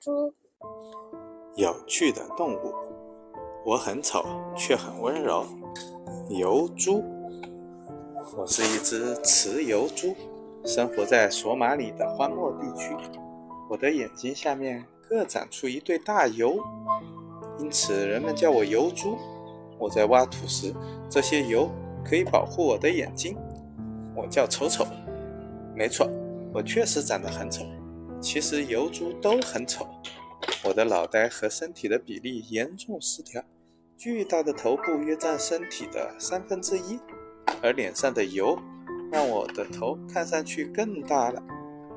猪。有趣的动物，我很丑却很温柔。疣猪，我是一只雌疣猪，生活在索马里的荒漠地区。我的眼睛下面各长出一对大疣，因此人们叫我疣猪。我在挖土时，这些疣可以保护我的眼睛。我叫丑丑，没错，我确实长得很丑。其实疣猪都很丑。我的脑袋和身体的比例严重失调，巨大的头部约占身体的三分之一，而脸上的油让我的头看上去更大了。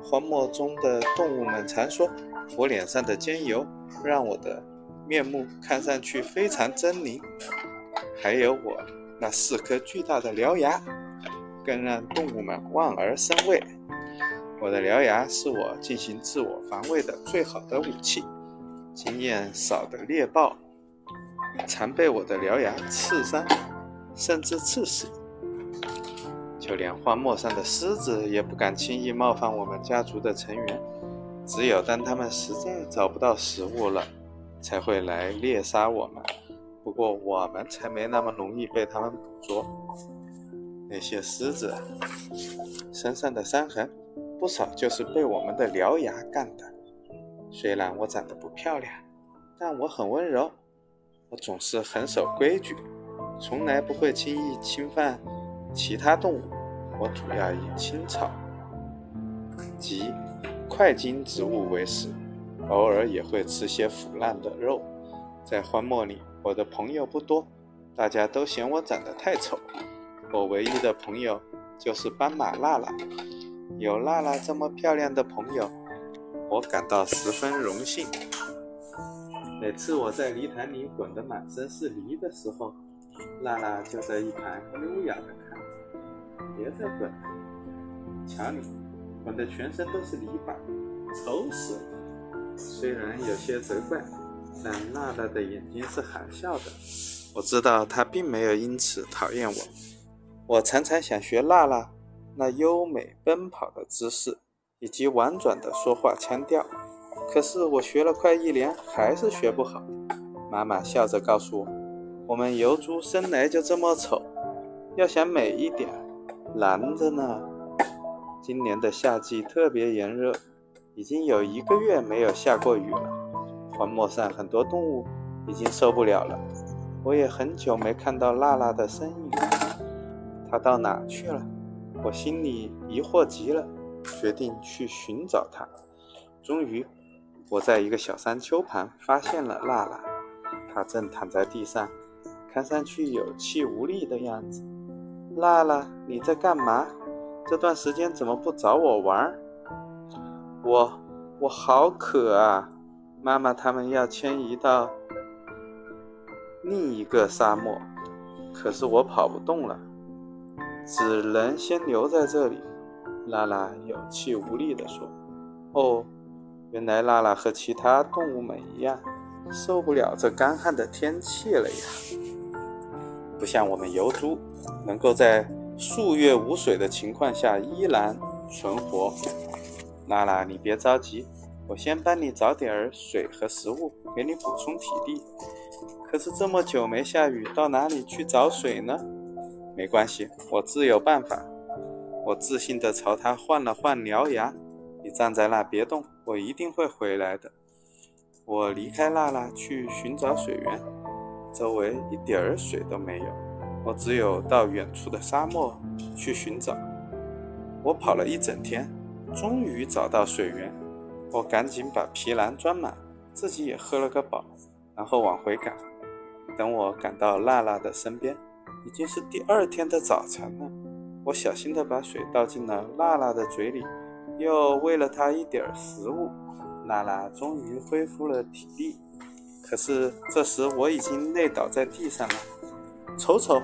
荒漠中的动物们常说，我脸上的尖油让我的面目看上去非常狰狞。还有我那四颗巨大的獠牙，更让动物们望而生畏。我的獠牙是我进行自我防卫的最好的武器。经验少的猎豹常被我的獠牙刺伤，甚至刺死。就连荒漠上的狮子也不敢轻易冒犯我们家族的成员。只有当他们实在找不到食物了，才会来猎杀我们。不过我们才没那么容易被他们捕捉。那些狮子身上的伤痕。不少就是被我们的獠牙干的。虽然我长得不漂亮，但我很温柔。我总是很守规矩，从来不会轻易侵犯其他动物。我主要以青草及块茎植物为食，偶尔也会吃些腐烂的肉。在荒漠里，我的朋友不多，大家都嫌我长得太丑。我唯一的朋友就是斑马娜娜。有娜娜这么漂亮的朋友，我感到十分荣幸。每次我在泥潭里滚得满身是泥的时候，娜娜就在一旁优雅地看着。别再滚了，瞧你，滚得全身都是泥巴，丑死了。虽然有些责怪，但娜娜的眼睛是含笑的。我知道她并没有因此讨厌我。我常常想学娜娜。那优美奔跑的姿势，以及婉转的说话腔调，可是我学了快一年，还是学不好。妈妈笑着告诉我：“我们疣猪生来就这么丑，要想美一点，难着呢。”今年的夏季特别炎热，已经有一个月没有下过雨了。荒漠上很多动物已经受不了了。我也很久没看到娜娜的身影，她到哪去了？我心里疑惑极了，决定去寻找它。终于，我在一个小山丘旁发现了娜娜，她正躺在地上，看上去有气无力的样子。娜娜，你在干嘛？这段时间怎么不找我玩？我，我好渴啊！妈妈他们要迁移到另一个沙漠，可是我跑不动了。只能先留在这里，娜娜有气无力地说：“哦，原来娜娜和其他动物们一样，受不了这干旱的天气了呀。不像我们疣猪，能够在数月无水的情况下依然存活。娜娜，你别着急，我先帮你找点儿水和食物，给你补充体力。可是这么久没下雨，到哪里去找水呢？”没关系，我自有办法。我自信地朝他晃了晃獠牙。你站在那别动，我一定会回来的。我离开娜娜去寻找水源，周围一点儿水都没有。我只有到远处的沙漠去寻找。我跑了一整天，终于找到水源。我赶紧把皮囊装满，自己也喝了个饱，然后往回赶。等我赶到娜娜的身边。已经是第二天的早晨了，我小心地把水倒进了娜娜的嘴里，又喂了她一点食物。娜娜终于恢复了体力，可是这时我已经累倒在地上了。丑丑，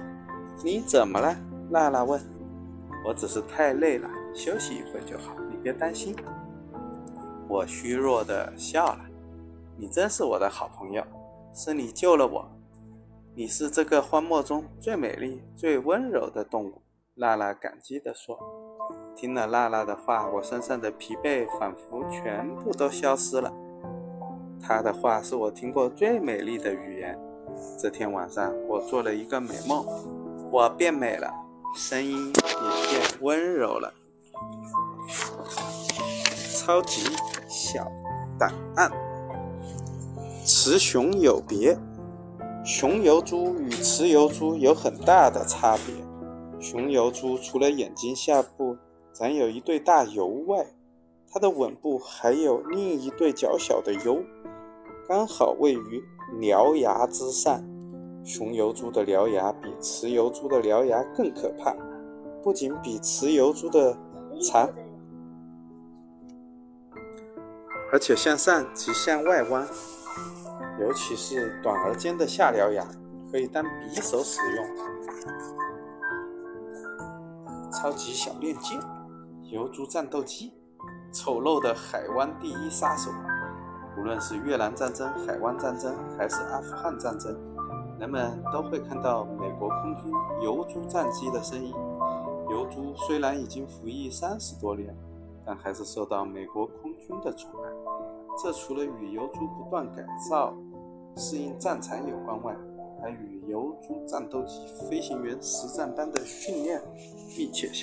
你怎么了？娜娜问。我只是太累了，休息一会就好，你别担心。我虚弱地笑了。你真是我的好朋友，是你救了我。你是这个荒漠中最美丽、最温柔的动物，娜娜感激地说。听了娜娜的话，我身上的疲惫仿佛全部都消失了。她的话是我听过最美丽的语言。这天晚上，我做了一个美梦，我变美了，声音也变温柔了。超级小档案：雌雄有别，雄疣猪与雌疣猪有很大的差别。雄疣猪除了眼睛下部长有一对大疣外，它的吻部还有另一对较小的疣，刚好位于獠牙之上。雄疣猪的獠牙比雌疣猪的獠牙更可怕，不仅比雌疣猪的长，而且向上及向外弯，尤其是短而尖的下獠牙，可以当匕首使用。超级小链接，疣猪战斗机。丑陋的海湾第一杀手，无论是越南战争、海湾战争，还是阿富汗战争，人们都会看到美国空军疣猪战机的身影。疣猪虽然已经服役三十多年，但还是受到美国空军的宠爱。这除了与疣猪不断改造、适应战场有关外，还与游族战斗机飞行员实战班的训练密切相。